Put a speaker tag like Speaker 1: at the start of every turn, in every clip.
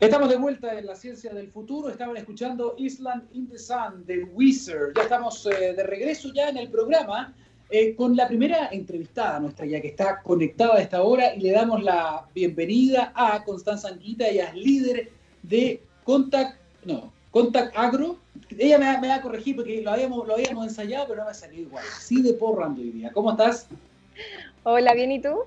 Speaker 1: Estamos de vuelta en la ciencia del futuro. Estaban escuchando Island in the Sun de Wizard. Ya estamos eh, de regreso ya en el programa eh, con la primera entrevistada nuestra ya que está conectada a esta hora y le damos la bienvenida a Constanza Anguita. Ella es líder de Contact, no, Contact Agro. Ella me, va a corregir porque lo habíamos, lo habíamos ensayado, pero no me ha salido igual. Sí de porrando hoy día. ¿Cómo estás?
Speaker 2: Hola, ¿bien y tú?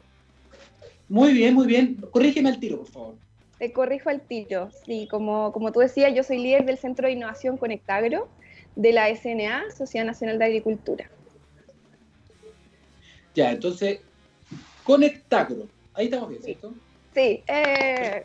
Speaker 1: Muy bien, muy bien. Corrígeme al tiro, por favor.
Speaker 2: Te corrijo al tiro. Sí, como, como tú decías, yo soy líder del Centro de Innovación Conectagro de la SNA, Sociedad Nacional de Agricultura.
Speaker 1: Ya, entonces, Conectagro. Ahí estamos bien, ¿cierto?
Speaker 2: Sí. Eh...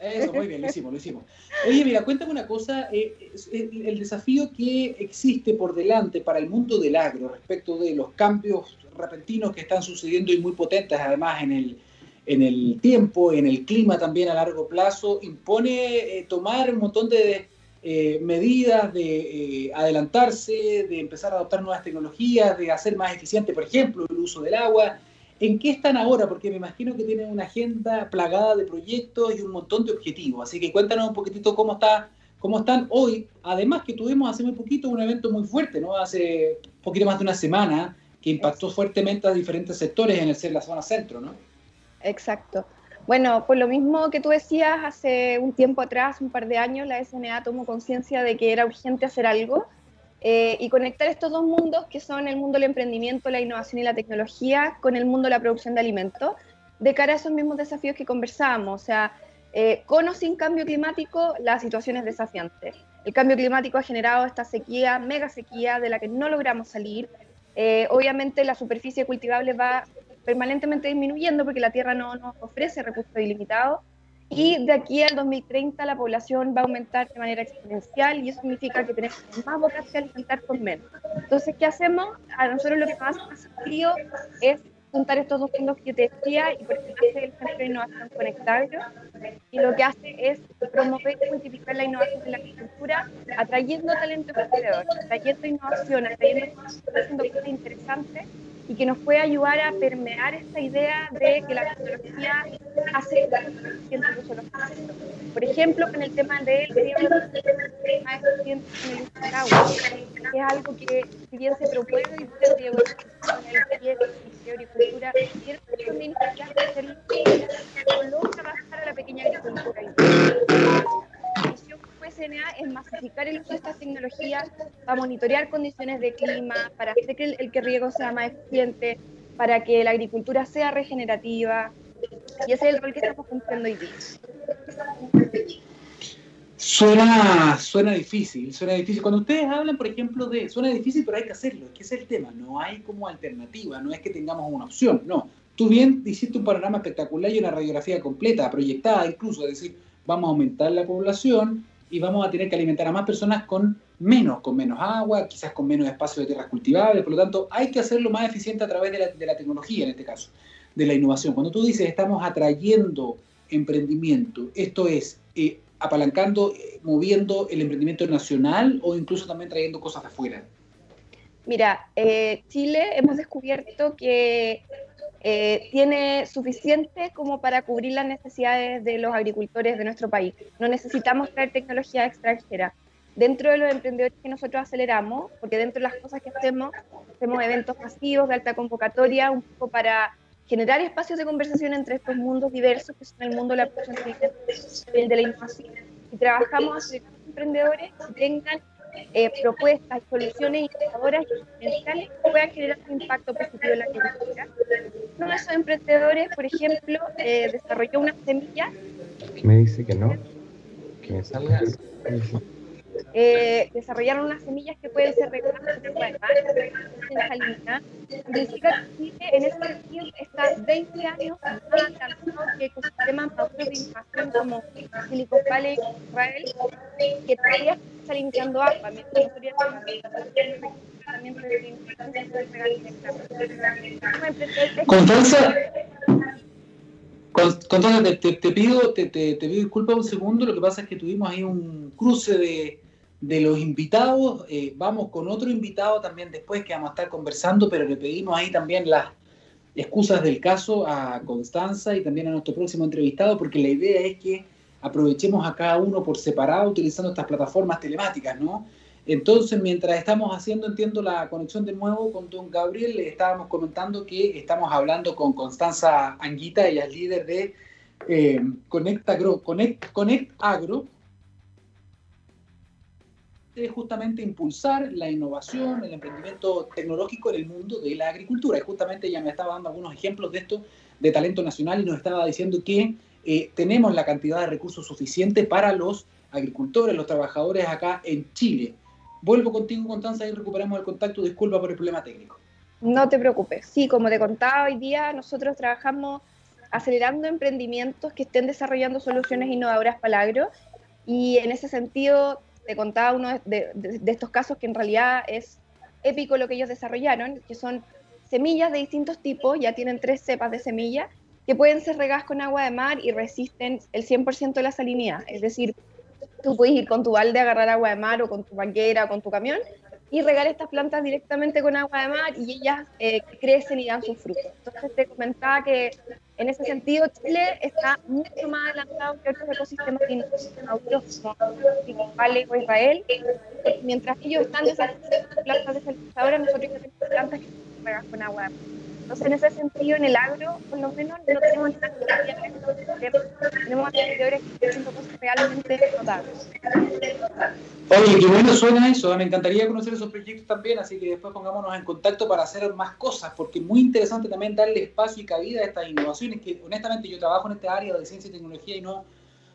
Speaker 1: Eso, muy bien, lo hicimos, lo hicimos. Oye, mira, cuéntame una cosa, eh, el, desafío que existe por delante para el mundo del agro respecto de los cambios repentinos que están sucediendo y muy potentes además en el, en el tiempo, en el clima también a largo plazo, impone eh, tomar un montón de eh, medidas, de eh, adelantarse, de empezar a adoptar nuevas tecnologías, de hacer más eficiente, por ejemplo, el uso del agua. ¿En qué están ahora? Porque me imagino que tienen una agenda plagada de proyectos y un montón de objetivos. Así que cuéntanos un poquitito cómo, está, cómo están hoy. Además que tuvimos hace muy poquito un evento muy fuerte, ¿no? Hace poquito más de una semana, que impactó fuertemente a diferentes sectores en, el, en la zona centro, ¿no?
Speaker 2: Exacto. Bueno, por lo mismo que tú decías, hace un tiempo atrás, un par de años, la SNA tomó conciencia de que era urgente hacer algo eh, y conectar estos dos mundos, que son el mundo del emprendimiento, la innovación y la tecnología, con el mundo de la producción de alimentos, de cara a esos mismos desafíos que conversábamos. O sea, eh, con o sin cambio climático, la situación es desafiante. El cambio climático ha generado esta sequía, mega sequía, de la que no logramos salir. Eh, obviamente la superficie cultivable va permanentemente disminuyendo porque la Tierra no nos ofrece recursos ilimitados. Y de aquí al 2030 la población va a aumentar de manera exponencial y eso significa que tenemos más vocación de alimentar con menos. Entonces, ¿qué hacemos? A nosotros lo que más hace frío es juntar estos dos fondos que te decía y por eso hace el Centro de Innovación Conectable y lo que hace es promover y multiplicar la innovación en la agricultura atrayendo talento emprendedor, atrayendo innovación, atrayendo haciendo cosas interesantes y que nos puede ayudar a permear esta idea de que la tecnología hace. Por ejemplo, con el tema del riego más eficiente en el uso del agua, que es algo que, si bien se propone y se riego en el de agricultura, tiene también que hacerlo, logra bajar a la pequeña agricultura es masificar el uso de estas tecnologías para monitorear condiciones de clima, para hacer que el, que riego sea más eficiente, para que la agricultura sea regenerativa. Y ese es el rol que estamos cumpliendo hoy día.
Speaker 1: Suena, suena difícil, suena difícil. Cuando ustedes hablan, por ejemplo, de suena difícil, pero hay que hacerlo, es que es el tema, no hay como alternativa, no es que tengamos una opción, no. Tú bien hiciste un panorama espectacular y una radiografía completa, proyectada incluso, es decir, vamos a aumentar la población, y vamos a tener que alimentar a más personas con menos, con menos agua, quizás con menos espacio de tierras cultivables, por lo tanto hay que hacerlo más eficiente a través de la, tecnología en este caso, de la innovación. Cuando tú dices estamos atrayendo emprendimiento, esto es eh, apalancando, eh, moviendo el emprendimiento nacional o incluso también trayendo cosas de afuera.
Speaker 2: Mira, eh, Chile hemos descubierto que eh, tiene suficiente como para cubrir las necesidades de los agricultores de nuestro país. No necesitamos traer tecnología extranjera. Dentro de los emprendedores que nosotros aceleramos, porque dentro de las cosas que hacemos, hacemos eventos masivos de alta convocatoria, un poco para generar espacios de conversación entre estos mundos diversos, que son el mundo de la producción y el de la innovación. Y trabajamos emprendedores que tengan eh, propuestas, soluciones innovadoras que puedan generar un impacto positivo en la agricultura. Uno de esos emprendedores, por ejemplo, eh, desarrolló una semilla.
Speaker 3: Me dice que no, que me salga.
Speaker 2: Eh, desarrollaron unas semillas que pueden ser mar, en salina. Significa en este sentido está 20 años más adelantado que ecosistemas maduros de innovación como Silicon Valley, Israel, que todavía está limpiando agua, mientras también
Speaker 1: Constanza, Constanza, te, te, te pido, te, te, pido disculpas un segundo, lo que pasa es que tuvimos ahí un cruce de, de los invitados. Eh, vamos con otro invitado también después que vamos a estar conversando, pero le pedimos ahí también las excusas del caso a Constanza y también a nuestro próximo entrevistado, porque la idea es que aprovechemos a cada uno por separado utilizando estas plataformas telemáticas, ¿no? Entonces, mientras estamos haciendo, entiendo, la conexión de nuevo con don Gabriel, estábamos comentando que estamos hablando con Constanza Anguita, ella es líder de eh, Connect, Agro, Connect, Connect Agro, es justamente impulsar la innovación, el emprendimiento tecnológico en el mundo de la agricultura. Y justamente ya me estaba dando algunos ejemplos de esto, de talento nacional, y nos estaba diciendo que eh, tenemos la cantidad de recursos suficiente para los agricultores, los trabajadores acá en Chile. Vuelvo contigo, Constanza, y recuperamos el contacto. Disculpa por el problema técnico.
Speaker 2: No te preocupes. Sí, como te contaba hoy día, nosotros trabajamos acelerando emprendimientos que estén desarrollando soluciones innovadoras para el agro. Y en ese sentido, te contaba uno de, estos casos que en realidad es épico lo que ellos desarrollaron, que son semillas de distintos tipos, ya tienen tres cepas de semillas, que pueden ser regadas con agua de mar y resisten el 100% de la salinidad. Es decir, tú puedes ir con tu balde a agarrar agua de mar o con tu banquera o con tu camión y regar estas plantas directamente con agua de mar y ellas eh, crecen y dan sus frutos. Entonces te comentaba que en ese sentido Chile está mucho más adelantado que otros ecosistemas europeos como o Israel. Mientras ellos están desarrollando plantas desalinizadoras, nosotros tenemos plantas que se regan con agua de mar. Entonces, en ese sentido, en el agro, por lo menos, no tenemos tenemos emprendedores que haciendo cosas realmente notables.
Speaker 1: Oye, qué bueno suena eso. Me encantaría conocer esos proyectos también, así que después pongámonos en contacto para hacer más cosas, porque es muy interesante también darle espacio y cabida a estas innovaciones, que honestamente yo trabajo en esta área de ciencia y tecnología y no,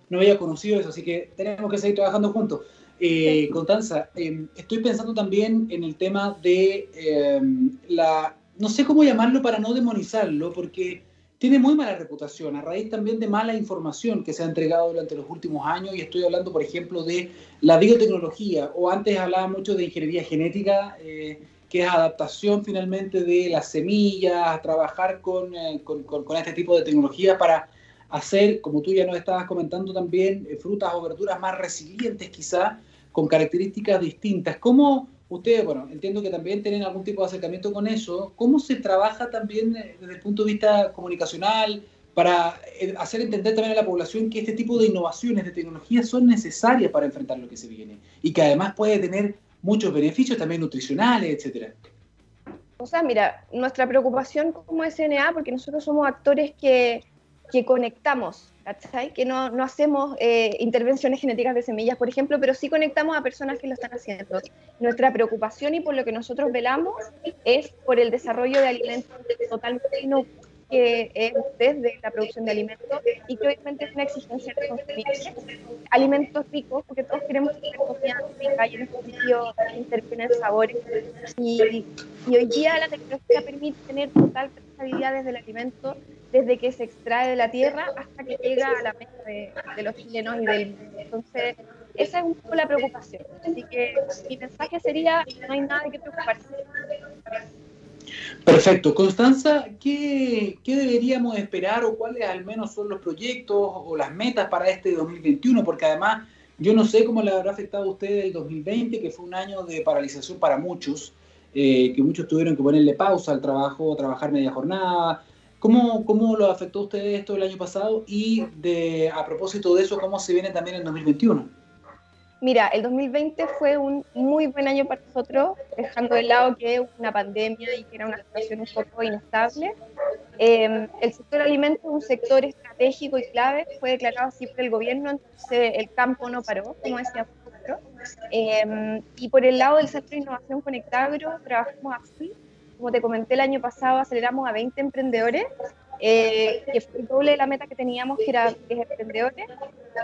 Speaker 1: no había conocido eso, así que tenemos que seguir trabajando juntos. Eh, Constanza, eh, estoy pensando también en el tema de eh, la no sé cómo llamarlo para no demonizarlo, porque tiene muy mala reputación, a raíz también de mala información que se ha entregado durante los últimos años, y estoy hablando, por ejemplo, de la biotecnología, o antes hablaba mucho de ingeniería genética, eh, que es adaptación finalmente de las semillas, trabajar con, eh, con, con, este tipo de tecnología para hacer, como tú ya nos estabas comentando también, eh, frutas o verduras más resilientes quizá, con características distintas. ¿Cómo, ustedes, bueno, entiendo que también tienen algún tipo de acercamiento con eso. ¿Cómo se trabaja también eh, desde el punto de vista comunicacional para eh, hacer entender también a la población que este tipo de innovaciones, de tecnologías son necesarias para enfrentar lo que se viene y que además puede tener muchos beneficios también nutricionales, etcétera?
Speaker 2: O sea, mira, nuestra preocupación como SNA, porque nosotros somos actores que, que conectamos que no, no hacemos eh, intervenciones genéticas de semillas, por ejemplo, pero sí conectamos a personas que lo están haciendo. Nuestra preocupación y por lo que nosotros velamos es por el desarrollo de alimentos totalmente no que es desde la producción de alimentos y que obviamente es una exigencia de consumir alimentos ricos, porque todos queremos tener comida rica y en ese sentido intervienen sabores. Y, y hoy día la tecnología permite tener total trazabilidad desde el alimento desde que se extrae de la tierra hasta que llega a la mesa de, los chilenos y del mundo. Entonces, esa es un poco la preocupación. Así que mi mensaje sería, no hay nada de preocuparse.
Speaker 1: Perfecto. Constanza, ¿qué, ¿qué, deberíamos esperar o cuáles al menos son los proyectos o las metas para este 2021? Porque además yo no sé cómo le habrá afectado a usted el 2020, que fue un año de paralización para muchos, eh, que muchos tuvieron que ponerle pausa al trabajo, trabajar media jornada, ¿Cómo, ¿Cómo lo afectó a ustedes esto el año pasado? Y de, a propósito de eso, ¿cómo se viene también en 2021?
Speaker 2: Mira, el 2020 fue un muy buen año para nosotros, dejando de lado que es una pandemia y que era una situación un poco inestable. Eh, el sector alimentos es un sector estratégico y clave, fue declarado así por el gobierno, entonces el campo no paró, como decía nosotros. Eh, y por el lado del Centro de Innovación Conectagro, trabajamos así como te comenté el año pasado, aceleramos a 20 emprendedores, eh, que fue el doble de la meta que teníamos, que era 10 emprendedores.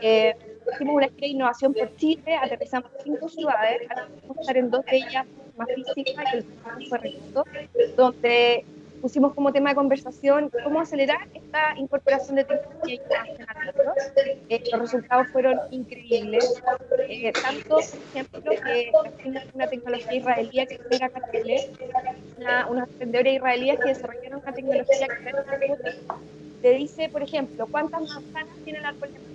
Speaker 2: Eh, hicimos una de innovación por Chile, aterrizamos cinco ciudades, ahora vamos a estar en dos de ellas más físicas, y el fue remoto, donde pusimos como tema de conversación cómo acelerar esta incorporación de tecnología. Eh, los resultados fueron increíbles. Eh, tanto, por ejemplo, que una tecnología israelí que llega acá a Chile, una, emprendedores israelíes que desarrollaron una tecnología que te dice, por ejemplo, cuántas manzanas tiene el árbol de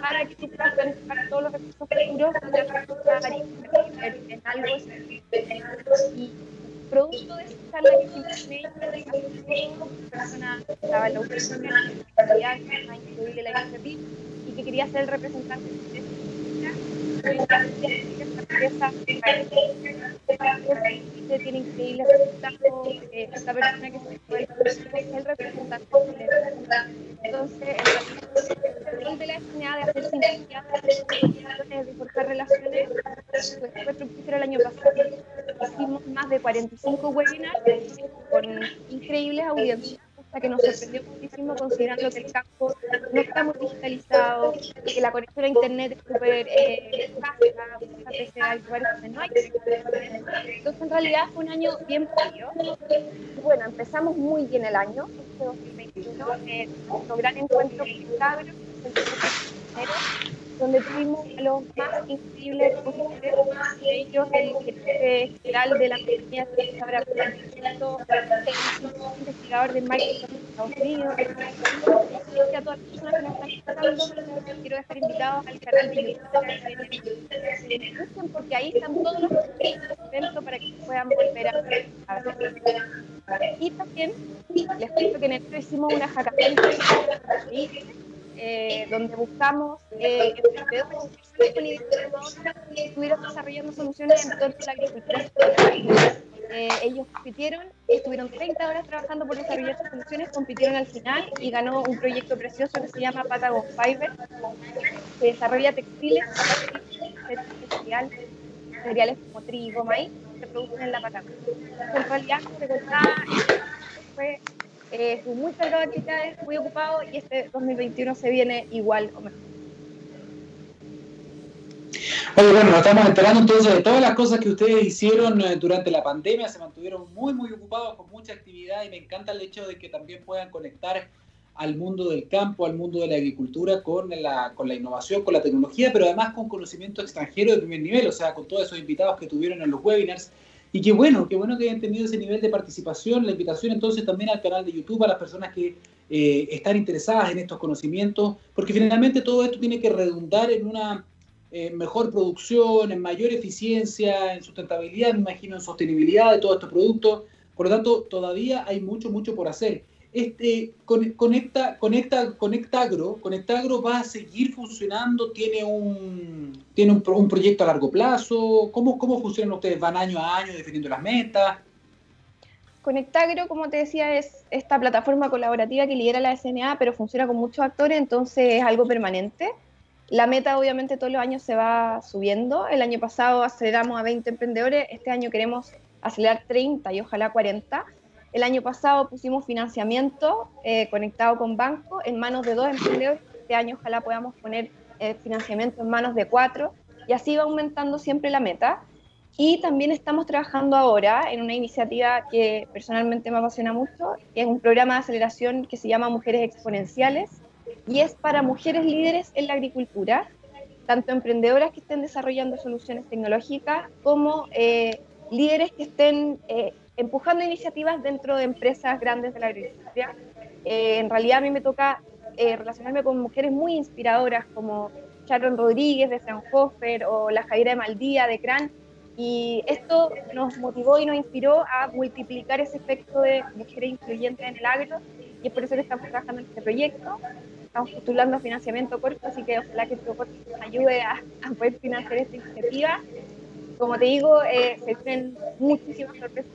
Speaker 2: para que tú puedas planificar todos los recursos futuros en algo y producto de esa charla que hicimos persona estaba en la oficina, la y que quería ser representante de esta empresa tiene increíbles resultados, esta persona que se fue es el representante Entonces, el de la SNA de hacer sinergia, de forjar relaciones, fue fructífero el año pasado. Hicimos más de 45 webinars con increíbles audiencias que nos sorprendió muchísimo considerando que el campo no está muy digitalizado, que la conexión a internet es súper eh, hay Entonces en realidad fue un año bien frío. Bueno, empezamos muy bien el año, este 2021, eh, nuestro gran encuentro con el cabro, donde tuvimos a los más increíbles de ellos el general de la compañía de Sabra el investigador de Microsoft de Estados Unidos, a todas las personas que nos están escuchando, quiero dejar invitados al canal de YouTube, porque ahí están todos los eventos para que puedan volver a ver. Y también les cuento que en el hicimos una hackathon eh, donde buscamos eh, estuvieron desarrollando soluciones en torno a la agricultura. Eh, ellos compitieron, estuvieron 30 horas trabajando por desarrollar sus soluciones, compitieron al final y ganó un proyecto precioso que se llama Patagon Fiber, que desarrolla textiles, materiales como trigo, maíz, que se producen en la Patagonia. En realidad, se fue eh, muy cargado de actividades, muy ocupado y este 2021 se viene igual o mejor.
Speaker 1: Oye, bueno, nos estamos enterando entonces de todas las cosas que ustedes hicieron eh, durante la pandemia, se mantuvieron muy, muy ocupados con mucha actividad y me encanta el hecho de que también puedan conectar al mundo del campo, al mundo de la agricultura con la, con la innovación, con la tecnología, pero además con conocimiento extranjero de primer nivel, o sea, con todos esos invitados que tuvieron en los webinars y qué bueno, qué bueno que hayan tenido ese nivel de participación. La invitación entonces también al canal de YouTube, a las personas que eh, están interesadas en estos conocimientos, porque finalmente todo esto tiene que redundar en una eh, mejor producción, en mayor eficiencia, en sustentabilidad, me imagino, en sostenibilidad de todos estos productos. Por lo tanto, todavía hay mucho, mucho por hacer este, conecta, conecta, Conectagro, Conectagro va a seguir funcionando, tiene un, tiene un, proyecto a largo plazo, ¿Cómo, ¿cómo funcionan ustedes? ¿Van año a año definiendo las metas?
Speaker 2: Conectagro, como te decía, es esta plataforma colaborativa que lidera la SNA, pero funciona con muchos actores, entonces es algo permanente. La meta obviamente todos los años se va subiendo. El año pasado aceleramos a 20 emprendedores, este año queremos acelerar 30 y ojalá 40 el año pasado pusimos financiamiento eh, conectado con banco en manos de dos emprendedores. Este año ojalá podamos poner eh, financiamiento en manos de cuatro y así va aumentando siempre la meta. Y también estamos trabajando ahora en una iniciativa que personalmente me apasiona mucho, que es un programa de aceleración que se llama Mujeres Exponenciales y es para mujeres líderes en la agricultura, tanto emprendedoras que estén desarrollando soluciones tecnológicas como eh, líderes que estén empujando iniciativas dentro de empresas grandes de la agricultura. Eh, en realidad a mí me toca eh, relacionarme con mujeres muy inspiradoras como Sharon Rodríguez de Fraunhofer o la Jaira de Maldía de CRAN. Y esto nos motivó y nos inspiró a multiplicar ese efecto de mujeres influyentes en el agro y es por eso que estamos trabajando en este proyecto. Estamos postulando financiamiento corto, así que ojalá que este nos ayude a, a poder financiar esta iniciativa como te digo, eh, se tienen muchísimas sorpresas.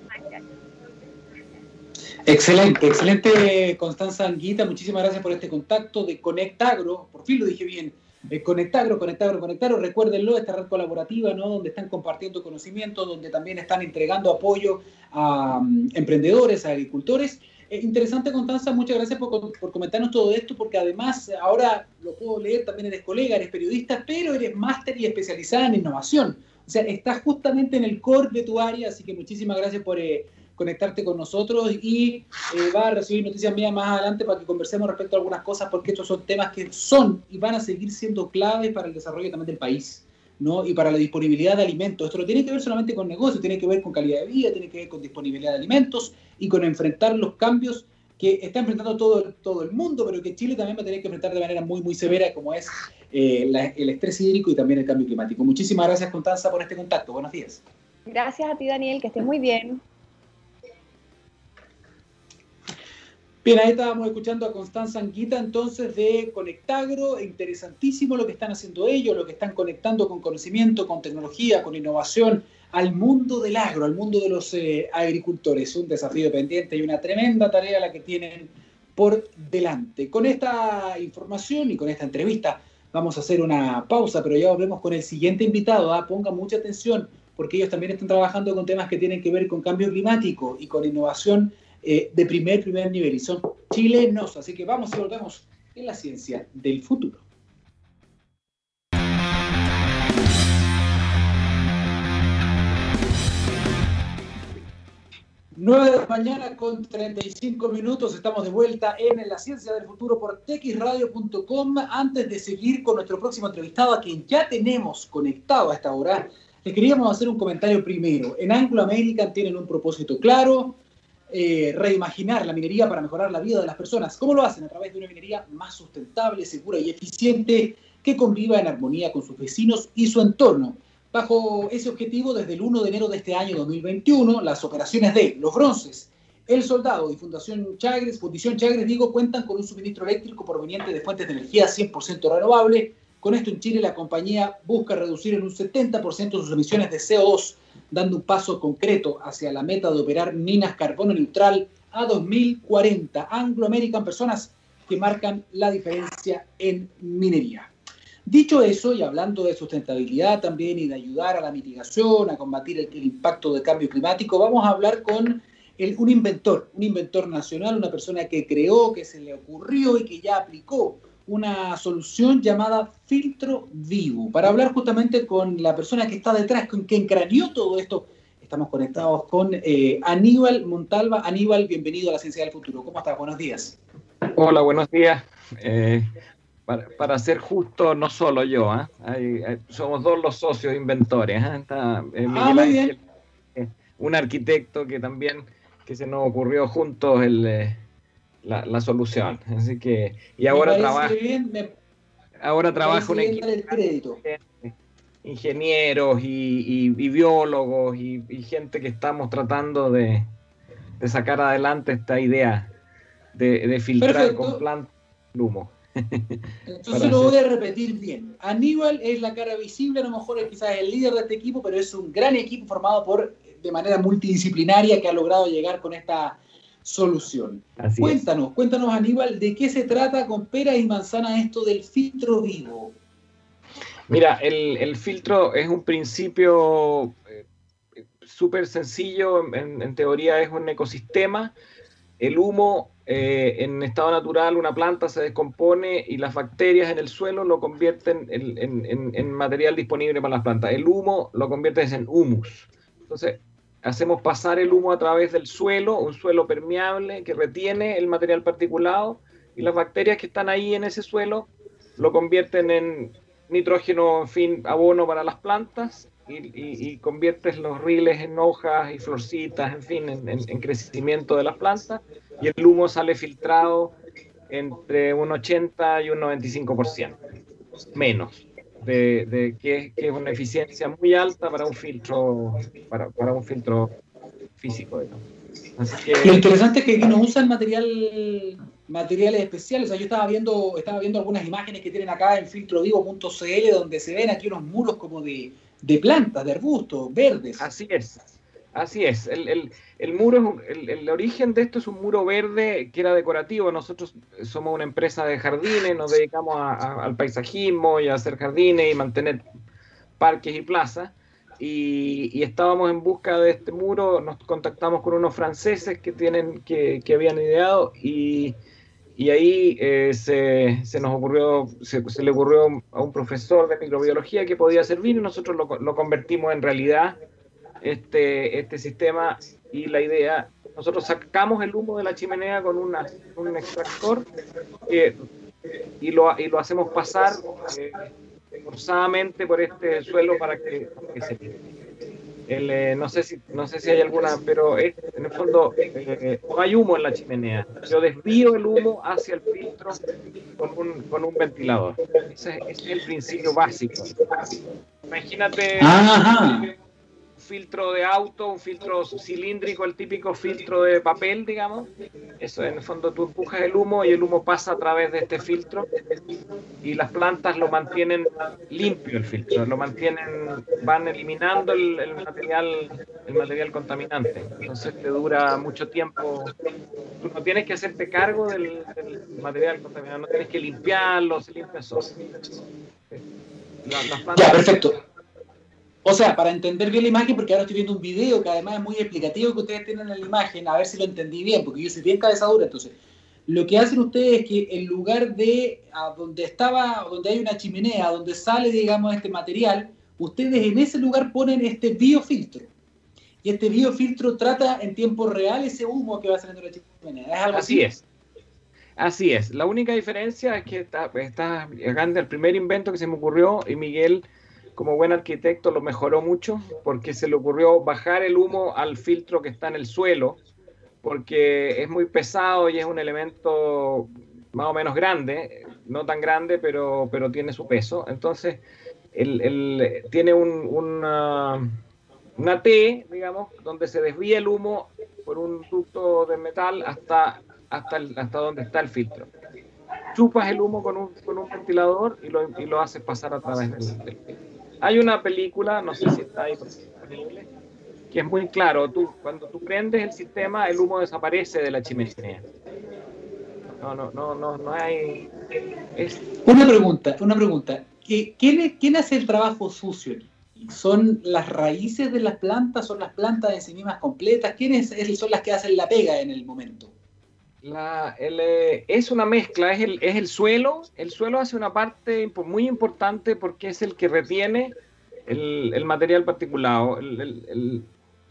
Speaker 1: Excelente, excelente Constanza Anguita, muchísimas gracias por este contacto de Conectagro, por fin lo dije bien, eh, Conectagro, Conectagro, Conectagro, recuérdenlo, esta red colaborativa, ¿no? Donde están compartiendo conocimiento, donde también están entregando apoyo a um, emprendedores, a agricultores. Eh, interesante, Constanza, muchas gracias por, por, comentarnos todo esto, porque además ahora lo puedo leer, también eres colega, eres periodista, pero eres máster y especializada en innovación. O sea, estás justamente en el core de tu área, así que muchísimas gracias por eh, conectarte con nosotros y eh, va a recibir noticias mías más adelante para que conversemos respecto a algunas cosas, porque estos son temas que son y van a seguir siendo claves para el desarrollo también del país. ¿no? y para la disponibilidad de alimentos. Esto no tiene que ver solamente con negocios, tiene que ver con calidad de vida, tiene que ver con disponibilidad de alimentos y con enfrentar los cambios que está enfrentando todo, todo el mundo, pero que Chile también va a tener que enfrentar de manera muy, muy severa, como es eh, el estrés hídrico y también el cambio climático. Muchísimas gracias, Constanza, por este contacto. Buenos días.
Speaker 2: Gracias a ti, Daniel, que estés muy bien.
Speaker 1: Bien, ahí estábamos escuchando a Constanza Anguita entonces de Conectagro, interesantísimo lo que están haciendo ellos, lo que están conectando con conocimiento, con tecnología, con innovación al mundo del agro, al mundo de los eh, agricultores. Un desafío pendiente y una tremenda tarea la que tienen por delante. Con esta información y con esta entrevista vamos a hacer una pausa, pero ya volvemos con el siguiente invitado. ¿ah? Ponga mucha atención porque ellos también están trabajando con temas que tienen que ver con cambio climático y con innovación eh, de primer, primer nivel y son chilenos. Así que vamos y volvemos en la ciencia del futuro. 9 de la mañana con 35 minutos. Estamos de vuelta en La Ciencia del Futuro por texradio.com. Antes de seguir con nuestro próximo entrevistado, a quien ya tenemos conectado a esta hora, les queríamos hacer un comentario primero. En Anglo American tienen un propósito claro, eh, reimaginar la minería para mejorar la vida de las personas. ¿Cómo lo hacen? A través de una minería más sustentable, segura y eficiente que conviva en armonía con sus vecinos y su entorno. Bajo ese objetivo, desde el 1 de enero de este año 2021, las operaciones de Los Bronces, El Soldado y Fundación Chagres, Fundición Chagres, digo, cuentan con un suministro eléctrico proveniente de fuentes de energía 100% renovable. Con esto en Chile la compañía busca reducir en un 70% sus emisiones de CO2 dando un paso concreto hacia la meta de operar minas carbono neutral a 2040. Anglo American, personas que marcan la diferencia en minería. Dicho eso, y hablando de sustentabilidad también y de ayudar a la mitigación, a combatir el, impacto del cambio climático, vamos a hablar con un inventor, un inventor nacional, una persona que creó, que se le ocurrió y que ya aplicó una solución llamada filtro vivo. Para hablar justamente con la persona que está detrás, con quien craneó todo esto, estamos conectados con eh, Aníbal Montalva. Aníbal, bienvenido a la Ciencia del Futuro. ¿Cómo estás? Buenos días.
Speaker 3: Hola, buenos días. Eh, para, ser justo, no solo yo, ¿ah? somos dos los socios inventores. ¿ah? Está, eh, ah, Miguel un arquitecto que también que se nos ocurrió juntos el la, solución. Así que, y ahora trabaja. ahora trabaja un equipo ingenieros y, biólogos y, gente que estamos tratando de, sacar adelante esta idea de, filtrar con plantas humo.
Speaker 1: Entonces lo voy a repetir bien. Aníbal es la cara visible, a lo mejor es quizás el líder de este equipo, pero es un gran equipo formado por de manera multidisciplinaria que ha logrado llegar con esta solución. cuéntanos, cuéntanos Aníbal, ¿de qué se trata con pera y manzana esto del filtro vivo?
Speaker 3: Mira, el, filtro es un principio eh, súper sencillo, en, teoría es un ecosistema. El humo eh, en estado natural, una planta se descompone y las bacterias en el suelo lo convierten en, material disponible para las plantas. El humo lo conviertes en humus. Entonces, hacemos pasar el humo a través del suelo, un suelo permeable que retiene el material particulado y las bacterias que están ahí en ese suelo lo convierten en nitrógeno, en fin, abono para las plantas y, conviertes los riles en hojas y florcitas, en fin, en, crecimiento de las plantas y el humo sale filtrado entre un 80 y un 95%, menos de, que, es una eficiencia muy alta para un filtro, para, un filtro físico.
Speaker 1: Lo interesante es que aquí no usan material, materiales especiales. yo estaba viendo, estaba viendo algunas imágenes que tienen acá en filtrovivo.cl donde se ven aquí unos muros como de, de plantas, de arbustos, verdes.
Speaker 3: Así es. Así es, el, el, muro, el, el, origen de esto es un muro verde que era decorativo. Nosotros somos una empresa de jardines, nos dedicamos al paisajismo y a hacer jardines y mantener parques y plazas. Y, estábamos en busca de este muro, nos contactamos con unos franceses que, tienen, que, que habían ideado y, y ahí eh, se, se, nos ocurrió, se, le ocurrió a un profesor de microbiología que podía servir y nosotros lo, lo convertimos en realidad este, este sistema. Y la idea, nosotros sacamos el humo de la chimenea con una, un extractor y, lo, y lo hacemos pasar eh, forzadamente por este suelo para que, se eh, no sé si no sé si hay alguna pero en el fondo eh, hay humo en la chimenea. Yo desvío el humo hacia el filtro con un, con un ventilador. Ese, es el principio básico. Imagínate filtro de auto, un filtro cilíndrico, el típico filtro de papel, digamos. Eso en el fondo tú empujas el humo y el humo pasa a través de este filtro y las plantas lo mantienen limpio el filtro, lo mantienen, van eliminando el, material, el material contaminante. Entonces te dura mucho tiempo. Tú no tienes que hacerte cargo del, material contaminante, no tienes que limpiarlo, se limpia solo.
Speaker 1: ya, perfecto. O sea, para entender bien la imagen, porque ahora estoy viendo un video que además es muy explicativo que ustedes tienen en la imagen, a ver si lo entendí bien, porque yo soy bien cabezadura, entonces, lo que hacen ustedes es que en lugar de donde estaba, donde hay una chimenea, donde sale, digamos, este material, ustedes en ese lugar ponen este biofiltro. Y este biofiltro trata en tiempo real ese humo que va saliendo de la chimenea. ¿Es algo
Speaker 3: así? es. Así es. La única diferencia es que está, está el primer invento que se me ocurrió y Miguel como buen arquitecto lo mejoró mucho porque se le ocurrió bajar el humo al filtro que está en el suelo, porque es muy pesado y es un elemento más o menos grande, no tan grande, pero, pero tiene su peso. Entonces, tiene un, una, T, digamos, donde se desvía el humo por un ducto de metal hasta, hasta, hasta donde está el filtro. Chupas el humo con un, con un ventilador y lo, y lo haces pasar a través del filtro. Hay una película, no sé si está ahí disponible, que es muy claro. Tú, cuando tú prendes el sistema, el humo desaparece de la chimenea. No, no, no, no, no hay.
Speaker 1: Una pregunta, una pregunta. ¿Quién, ¿Quién hace el trabajo sucio? ¿Son las raíces de las plantas? ¿Son las plantas en sí mismas completas? ¿Quiénes son las que hacen la pega en el momento?
Speaker 3: La, eh, es una mezcla, es el, es el suelo. El suelo hace una parte muy importante porque es el que retiene el, material particulado.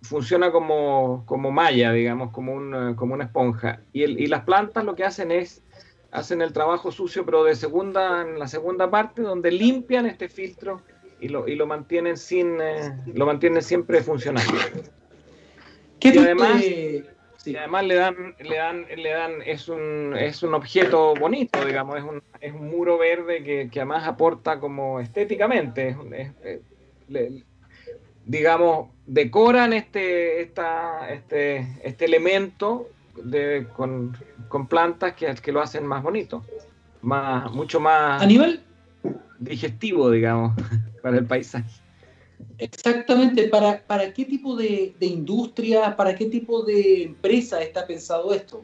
Speaker 3: funciona como, como malla, digamos, como, un, como una esponja. Y, y las plantas lo que hacen es hacen el trabajo sucio, pero de segunda, en la segunda parte, donde limpian este filtro y lo, y lo mantienen sin, eh, lo mantienen siempre funcionando.
Speaker 1: ¿Qué y
Speaker 3: además, y además le dan, le dan, le dan, es un, es un objeto bonito, digamos, es un, es un muro verde que, que además aporta como estéticamente, digamos, decoran este, esta, este, este elemento de, con, con, plantas que, que lo hacen más bonito, más, mucho más
Speaker 1: a nivel
Speaker 3: digestivo, digamos, para el paisaje.
Speaker 1: Exactamente, ¿para, para qué tipo de, industria, para qué tipo de empresa está pensado esto?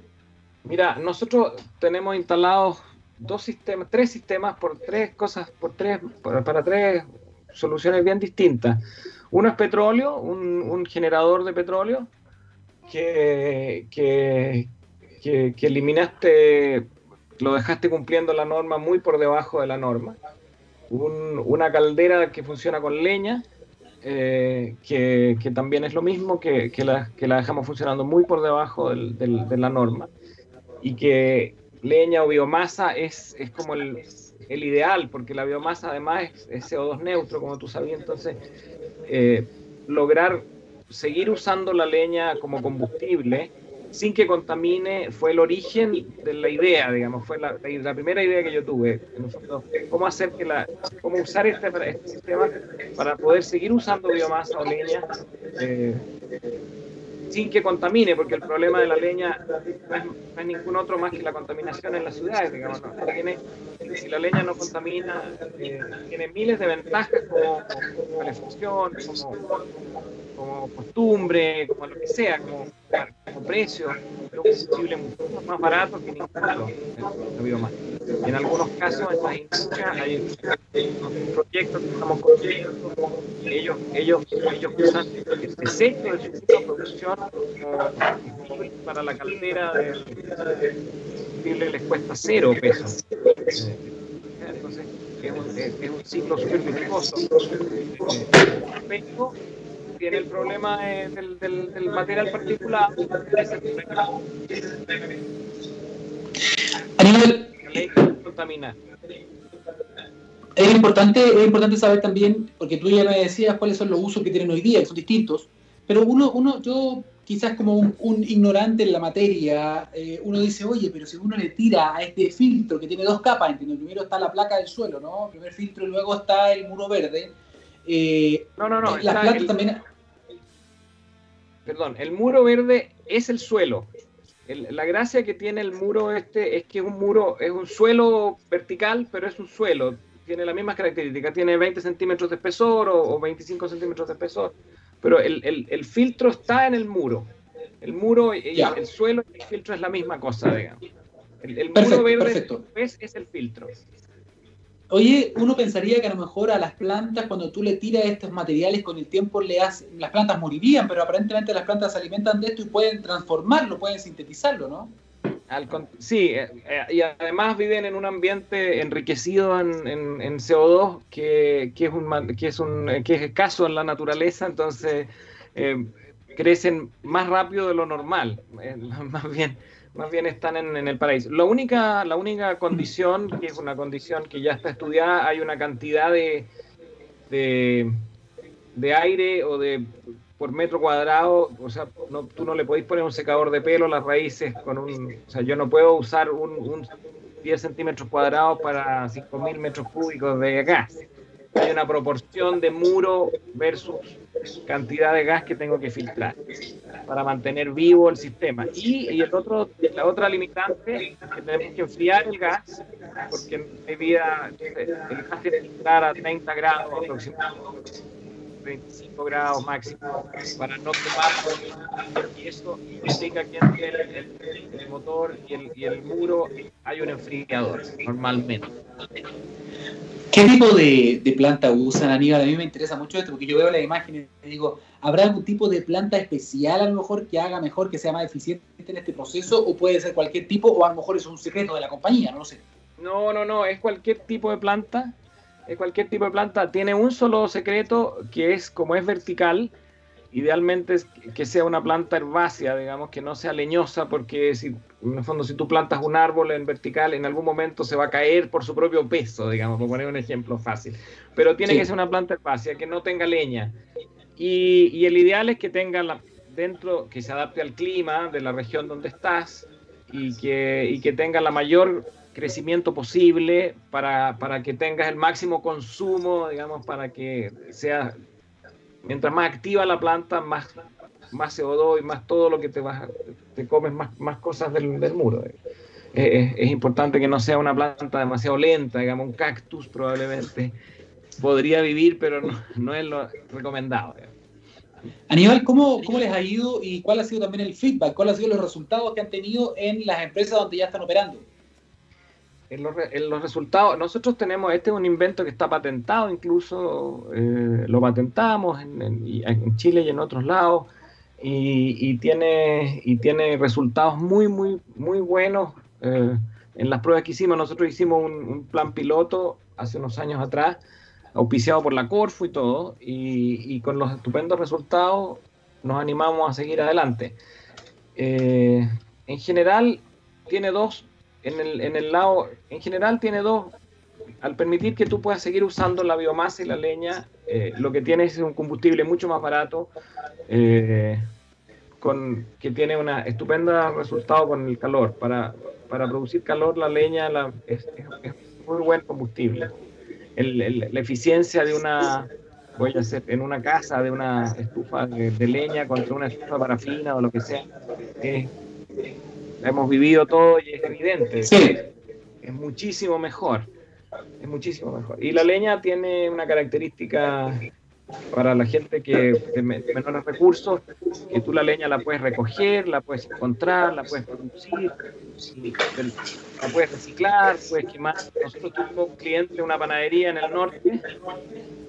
Speaker 3: Mira, nosotros tenemos instalados dos sistemas, tres sistemas por tres cosas, por tres, para, tres soluciones bien distintas. Uno es petróleo, un, generador de petróleo que, que, que, eliminaste, lo dejaste cumpliendo la norma muy por debajo de la norma. una caldera que funciona con leña eh, que, también es lo mismo, que, la, dejamos funcionando muy por debajo de la norma y que leña o biomasa es, es como el, ideal, porque la biomasa además es, CO2 neutro, como tú sabías, entonces eh, lograr seguir usando la leña como combustible sin que contamine fue el origen de la idea, digamos, fue la, la primera idea que yo tuve. cómo hacer que la, cómo usar este, este, sistema para poder seguir usando biomasa o leña eh, sin que contamine, porque el problema de la leña no es, ningún otro más que la contaminación en las ciudades, digamos. Tiene, si la leña no contamina, eh, tiene miles de ventajas como, calefacción, como, como costumbre, como lo que sea, como, precio, pero un combustible mucho más barato que ningún otro, En algunos casos, en las industrias hay proyectos que estamos construyendo, ellos, ellos, ellos usan el desecho de su producción como para la caldera de les cuesta cero pesos. Entonces, es un, es un ciclo súper virtuoso. Pero tiene el problema del, del, material particular.
Speaker 1: A nivel, es importante, es importante saber también, porque tú ya me decías cuáles son los usos que tienen hoy día, que son distintos, pero uno, uno yo quizás como un, ignorante en la materia, eh, uno dice, oye, pero si uno le tira a este filtro que tiene dos capas, entiendo, primero está la placa del suelo, ¿no? El primer filtro y luego está el muro verde. Eh,
Speaker 3: no, no, no.
Speaker 1: Las plantas también...
Speaker 3: perdón, el muro verde es el suelo. la gracia que tiene el muro este es que un muro es un suelo vertical, pero es un suelo. Tiene las mismas características. Tiene 20 centímetros de espesor o, 25 centímetros de espesor. Pero el, filtro está en el muro. El muro, y el suelo y el filtro es la misma cosa, digamos. El, muro verde es el filtro.
Speaker 1: Oye, uno pensaría que a lo mejor a las plantas, cuando tú le tiras estos materiales con el tiempo, le las plantas morirían, pero aparentemente las plantas se alimentan de esto y pueden transformarlo, pueden sintetizarlo, ¿no?
Speaker 3: sí, eh, eh, y además viven en un ambiente enriquecido en, CO2 que, es un, que, es un, que es escaso en la naturaleza, entonces eh, crecen más rápido de lo normal, más bien más bien están en, el paraíso. La única, la única condición, que es una condición que ya está estudiada, hay una cantidad de, de, aire o de por metro cuadrado, o sea, no, tú no le podéis poner un secador de pelo a las raíces con un, o sea, yo no puedo usar un, un 10 centímetros cuadrados para 5.000 metros cúbicos de gas. Hay una proporción de muro versus cantidad de gas que tengo que filtrar para mantener vivo el sistema. Y, el otro, la otra limitante que tenemos que enfriar el gas, porque en vida el gas tiene que a 30 grados aproximadamente. 25 grados máximo para no tomar y eso significa que entre el, el, motor y el, y el muro hay un enfriador normalmente.
Speaker 1: ¿Qué tipo de, planta usan, Aníbal? A mí me interesa mucho esto porque yo veo las imágenes y digo, ¿habrá algún tipo de planta especial a lo mejor que haga mejor, que sea más eficiente en este proceso? ¿O puede ser cualquier tipo? ¿O a lo mejor es un secreto de la compañía? No lo sé.
Speaker 3: No, no, no, es cualquier tipo de planta. Es cualquier tipo de planta. Tiene un solo secreto que es como es vertical, idealmente es que sea una planta herbácea, digamos, que no sea leñosa, porque si, en el fondo si tú plantas un árbol en vertical, en algún momento se va a caer por su propio peso, digamos, por poner un ejemplo fácil. Pero tiene que ser una planta herbácea, que no tenga leña. Y, el ideal es que tenga la, dentro, que se adapte al clima de la región donde estás y que, y que tenga la mayor crecimiento posible para, para que tengas el máximo consumo, digamos, para que sea mientras más activa la planta, más, más CO2 y más todo lo que te vas, te comes más, más cosas del, del muro. Es, importante que no sea una planta demasiado lenta, digamos, un cactus probablemente podría vivir, pero no, no es lo recomendado.
Speaker 1: Aníbal, ¿cómo, ¿cómo les ha ido y cuál ha sido también el feedback? ¿Cuáles han sido los resultados que han tenido en las empresas donde ya están operando?
Speaker 3: En los, resultados, nosotros tenemos, este es un invento que está patentado incluso, eh, lo patentamos en, Chile y en otros lados, y, tiene, y tiene resultados muy, muy, muy buenos eh, en las pruebas que hicimos. Nosotros hicimos un, plan piloto hace unos años atrás, auspiciado por la Corfu y todo, y, con los estupendos resultados nos animamos a seguir adelante. Eh, en general, tiene dos en el, en el lado, en general tiene dos, al permitir que tú puedas seguir usando la biomasa y la leña, eh, lo que tiene es un combustible mucho más barato, eh, con, que tiene un estupendo resultado con el calor. Para, para producir calor la leña es, es, muy buen combustible. la eficiencia de una, voy a hacer, en una casa de una estufa de, leña contra una estufa parafina o lo que sea, es hemos vivido todo y es evidente. Sí. Es muchísimo mejor. Es muchísimo mejor. Y la leña tiene una característica para la gente que de menores recursos, que tú la leña la puedes recoger, la puedes encontrar, la puedes producir, la puedes reciclar, puedes quemar. Nosotros tuvimos un cliente de una panadería en el norte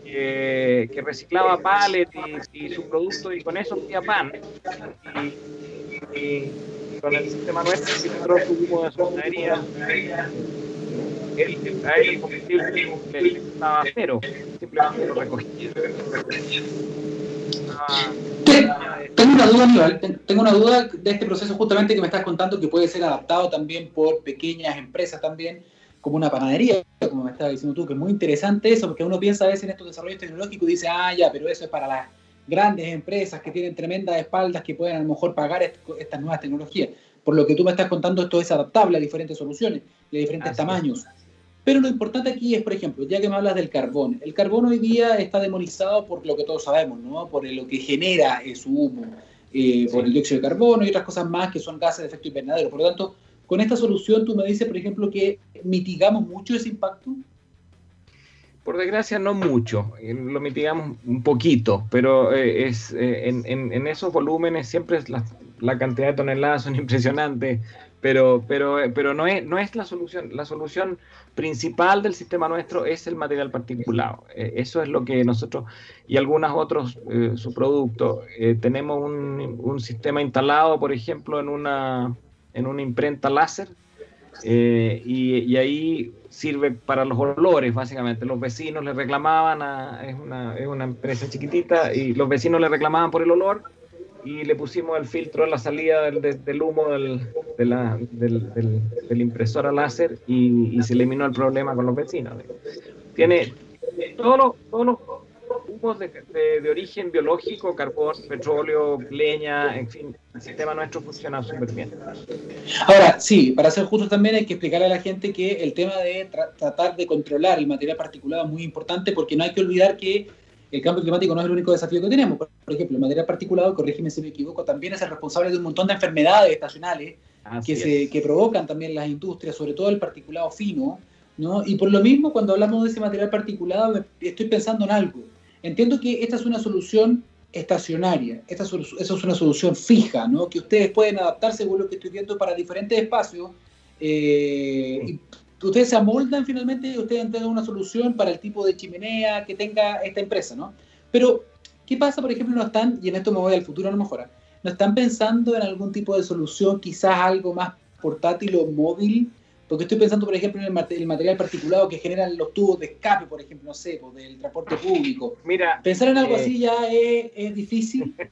Speaker 3: que, que reciclaba palets y, y, su producto y con eso hacía pan. y con el sistema nuestro, si nosotros tuvimos de sonadería, el, a él el combustible estaba cero, simplemente lo recogía.
Speaker 1: Tengo una duda, tengo una duda de este proceso justamente que me estás contando que puede ser adaptado también por pequeñas empresas también, como una panadería, como me estabas diciendo tú, que es muy interesante eso, porque uno piensa a veces en estos desarrollos tecnológicos y dice, ah, ya, pero eso es para las grandes empresas que tienen tremendas espaldas que pueden a lo mejor pagar estas nuevas tecnologías. Por lo que tú me estás contando, esto es adaptable a diferentes soluciones y a diferentes tamaños. Pero lo importante aquí es, por ejemplo, ya que me hablas del carbón, el carbón hoy día está demonizado por lo que todos sabemos, ¿no? Por lo que genera su humo. eh, por el dióxido de carbono y otras cosas más que son gases de efecto invernadero. Por lo tanto, con esta solución tú me dices, por ejemplo, que mitigamos mucho ese impacto.
Speaker 3: Por desgracia, no mucho, eh, lo mitigamos un poquito, pero eh, es, en, esos volúmenes siempre la, cantidad de toneladas son impresionantes pero, pero, pero no, es, no es la solución. La solución principal del sistema nuestro es el material particulado. Eh, eso es lo que nosotros y algunos otros eh, subproductos eh, tenemos un, un, sistema instalado, por ejemplo, en una, en una imprenta láser. Y, y, ahí sirve para los olores, básicamente. Los vecinos le reclamaban, a, es, una, es una empresa chiquitita, y los vecinos le reclamaban por el olor y le pusimos el filtro a la salida del, del humo del, de la, del, del, impresora láser y, se eliminó el problema con los vecinos. Tiene todos los, todos los humos de, de, origen biológico, carbón, petróleo, leña, en fin, el sistema nuestro funciona súper bien.
Speaker 1: Ahora, sí, para ser justo también hay que explicarle a la gente que el tema de tratar de controlar el material particulado es muy importante porque no hay que olvidar que el cambio climático no es el único desafío que tenemos. Por ejemplo, en materia particular, corrígeme si me equivoco, también es el responsable de un montón de enfermedades estacionales que, se, que provocan también las industrias, sobre todo el particulado fino. ¿no? Y por lo mismo, cuando hablamos de ese material particulado, estoy pensando en algo. Entiendo que esta es una solución estacionaria, esta es, es una solución fija, ¿no? que ustedes pueden adaptar según lo que estoy viendo para diferentes espacios. Eh, ustedes se amoldan finalmente y ustedes entregan una solución para el tipo de chimenea que tenga esta empresa, ¿no? Pero, ¿qué pasa, por ejemplo, no están, y en esto me voy al futuro a lo mejor, no están pensando en algún tipo de solución, quizás algo más portátil o móvil? Porque estoy pensando, por ejemplo, en el, material particulado que generan los tubos de escape, por ejemplo, no sé, pues, del transporte público. Mira, pensar en algo eh, así ya es, difícil.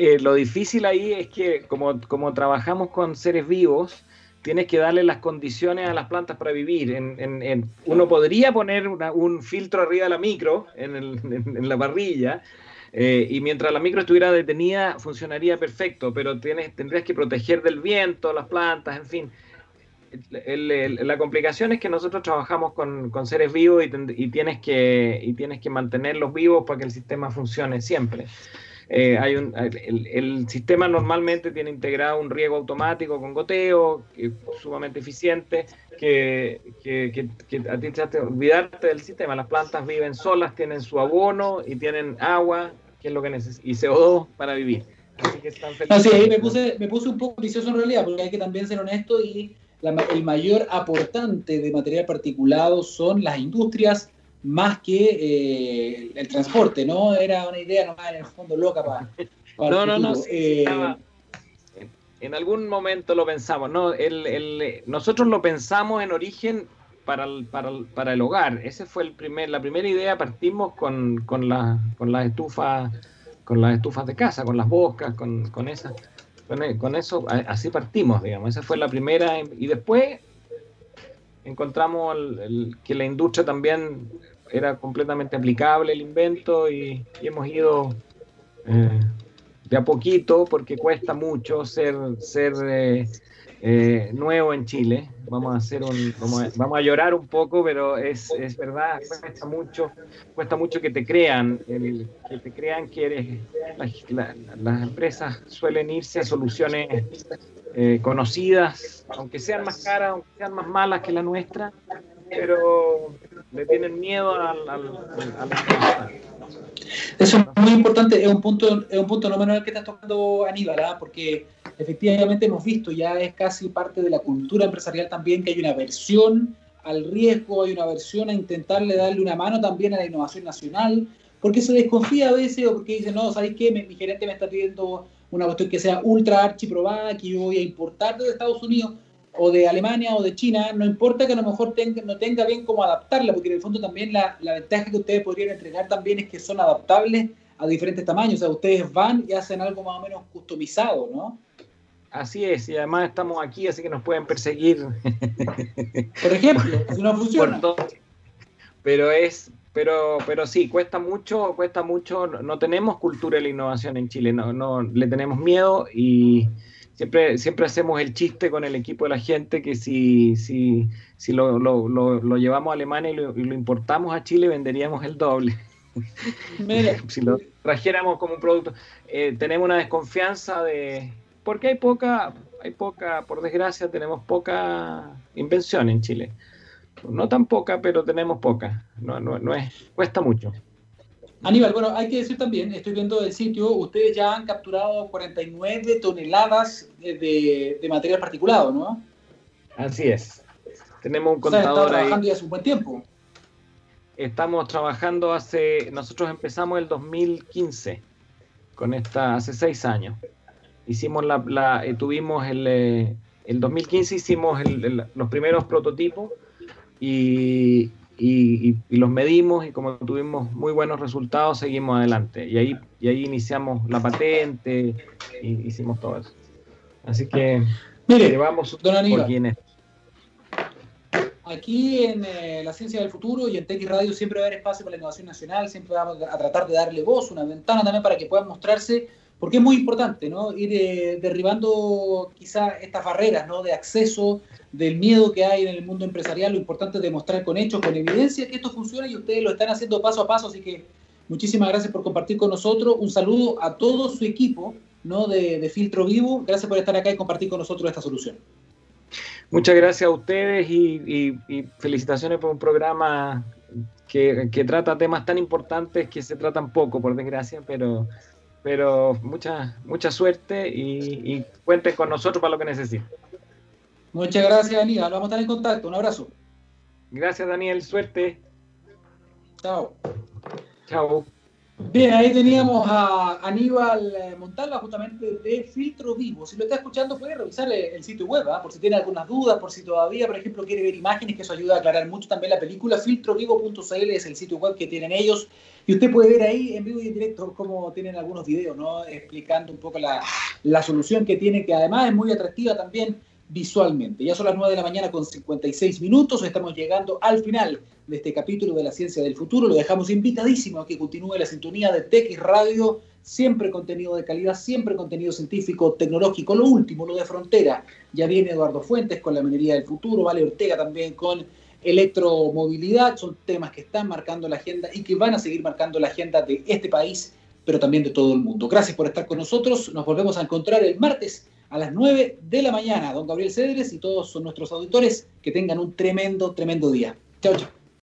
Speaker 3: Eh, lo difícil ahí es que como, como trabajamos con seres vivos, tienes que darle las condiciones a las plantas para vivir. En, uno podría poner un filtro arriba de la micro en, la parrilla eh, y mientras la micro estuviera detenida funcionaría perfecto, pero tienes, tendrías que proteger del viento las plantas, en fin. La complicación es que nosotros trabajamos con, seres vivos y, tienes que, y tienes que mantenerlos vivos para que el sistema funcione siempre. Eh, hay un, el, sistema normalmente tiene integrado un riego automático con goteo, que sumamente eficiente, que, que, que, a ti te hace olvidarte del sistema. Las plantas viven solas, tienen su abono y tienen agua, que es lo que necesitan, y CO2 para vivir.
Speaker 1: Así que están felices. ahí me puse, me puse un poco vicioso en realidad, porque hay que también ser honesto y el mayor aportante de material particulado son las industrias más que eh, el transporte, ¿no? Era una idea nomás en el fondo loca para...
Speaker 3: no, no, no, eh, en algún momento lo pensamos, ¿no? El, nosotros lo pensamos en origen para el, para, el, para el hogar. Ese fue el primer, la primera idea, partimos con, con, la, con las estufas con las estufas de casa, con las boscas, con, con esas, con, eso, así partimos, digamos. Esa fue la primera, y después encontramos que la industria también era completamente aplicable el invento y, hemos ido eh, de a poquito porque cuesta mucho ser, ser eh, eh, nuevo en Chile. Vamos a hacer un, vamos a, llorar un poco, pero es, es, verdad, cuesta mucho, cuesta mucho que te crean, que te crean que eres, las empresas suelen irse a soluciones conocidas, aunque sean más caras, aunque sean más malas que la nuestra, pero le tienen miedo al, al,
Speaker 1: Eso es muy importante, es un punto, es un punto no menor que estás tocando Aníbal, ¿ah? porque efectivamente hemos visto, ya es casi parte de la cultura empresarial también, que hay una aversión al riesgo, hay una aversión a intentarle darle una mano también a la innovación nacional, porque se desconfía a veces o porque dice, no, ¿sabéis qué? Mi, gerente me está pidiendo una cuestión que sea ultra archiprobada, que yo voy a importar de Estados Unidos o de Alemania o de China, no importa que a lo mejor tenga, no tenga bien cómo adaptarla, porque en el fondo también la, la, ventaja que ustedes podrían entregar también es que son adaptables a diferentes tamaños, o sea, ustedes van y hacen algo más o menos customizado, ¿no?
Speaker 3: Así es, y además estamos aquí, así que nos pueden perseguir.
Speaker 1: Por ejemplo, si no funciona.
Speaker 3: Pero es, pero, pero sí, cuesta mucho, cuesta mucho, no tenemos cultura de la innovación en Chile, no, no le tenemos miedo y siempre, siempre hacemos el chiste con el equipo de la gente que si, si, si lo, lo, lo, llevamos a Alemania y lo, importamos a Chile, venderíamos el doble. si lo, trajéramos como un producto. Eh, tenemos una desconfianza de... Porque hay poca, hay poca, por desgracia, tenemos poca invención en Chile. No tan poca, pero tenemos poca. No, no, no es, cuesta mucho.
Speaker 1: Aníbal, bueno, hay que decir también, estoy viendo el sitio, ustedes ya han capturado 49 toneladas de, de material particulado, ¿no?
Speaker 3: Así es. Tenemos un contador
Speaker 1: o trabajando ya hace un buen tiempo.
Speaker 3: Estamos trabajando hace, nosotros empezamos el 2015, con esta, hace seis años. Hicimos la, eh, tuvimos el, eh, el 2015 hicimos los primeros prototipos y, y, los medimos y como tuvimos muy buenos resultados seguimos adelante y ahí, y ahí iniciamos la patente y hicimos todo eso. Así que
Speaker 1: Mire, llevamos don Aníbal, Aquí en eh, La Ciencia del Futuro y en TX Radio siempre va a haber espacio para la innovación nacional, siempre vamos a tratar de darle voz, una ventana también para que puedan mostrarse, porque es muy importante, ¿no? Ir eh, derribando quizá estas barreras, ¿no? De acceso, del miedo que hay en el mundo empresarial, lo importante es demostrar con hechos, con evidencia que esto funciona y ustedes lo están haciendo paso a paso, así que muchísimas gracias por compartir con nosotros, un saludo a todo su equipo, ¿no? De, de Filtro Vivo, gracias por estar acá y compartir con nosotros esta solución.
Speaker 3: Muchas gracias a ustedes y, felicitaciones por un programa que, trata temas tan importantes que se tratan poco, por desgracia, pero, pero mucha, mucha suerte y, cuenten con nosotros para lo que necesiten.
Speaker 1: Muchas gracias, Aníbal. Vamos a estar en contacto. Un abrazo.
Speaker 3: Gracias, Daniel. Suerte.
Speaker 1: Chao.
Speaker 3: Chao.
Speaker 1: Bien, ahí teníamos a Aníbal eh, Montalva, justamente de Filtro Vivo. Si lo está escuchando, puede revisar eh, el sitio web, ¿ah? por si tiene algunas dudas, por si todavía, por ejemplo, quiere ver imágenes, que eso ayuda a aclarar mucho también la película. Filtrovivo.cl es el sitio web que tienen ellos. Y usted puede ver ahí en vivo y en directo cómo tienen algunos videos, ¿no? Explicando un poco la, la solución que tiene, que además es muy atractiva también visualmente. Ya son las 9 de la mañana con 56 minutos, estamos llegando al final de este capítulo de la ciencia del futuro. Lo dejamos invitadísimo a que continúe la sintonía de TX Radio, siempre contenido de calidad, siempre contenido científico, tecnológico. Lo último, lo de frontera. Ya viene Eduardo Fuentes con la minería del futuro, Vale Ortega también con electromovilidad. Son temas que están marcando la agenda y que van a seguir marcando la agenda de este país, pero también de todo el mundo. Gracias por estar con nosotros. Nos volvemos a encontrar el martes a las 9 de la mañana. Don Gabriel Cedres y todos nuestros auditores, que tengan un tremendo, tremendo día. Chao, chao.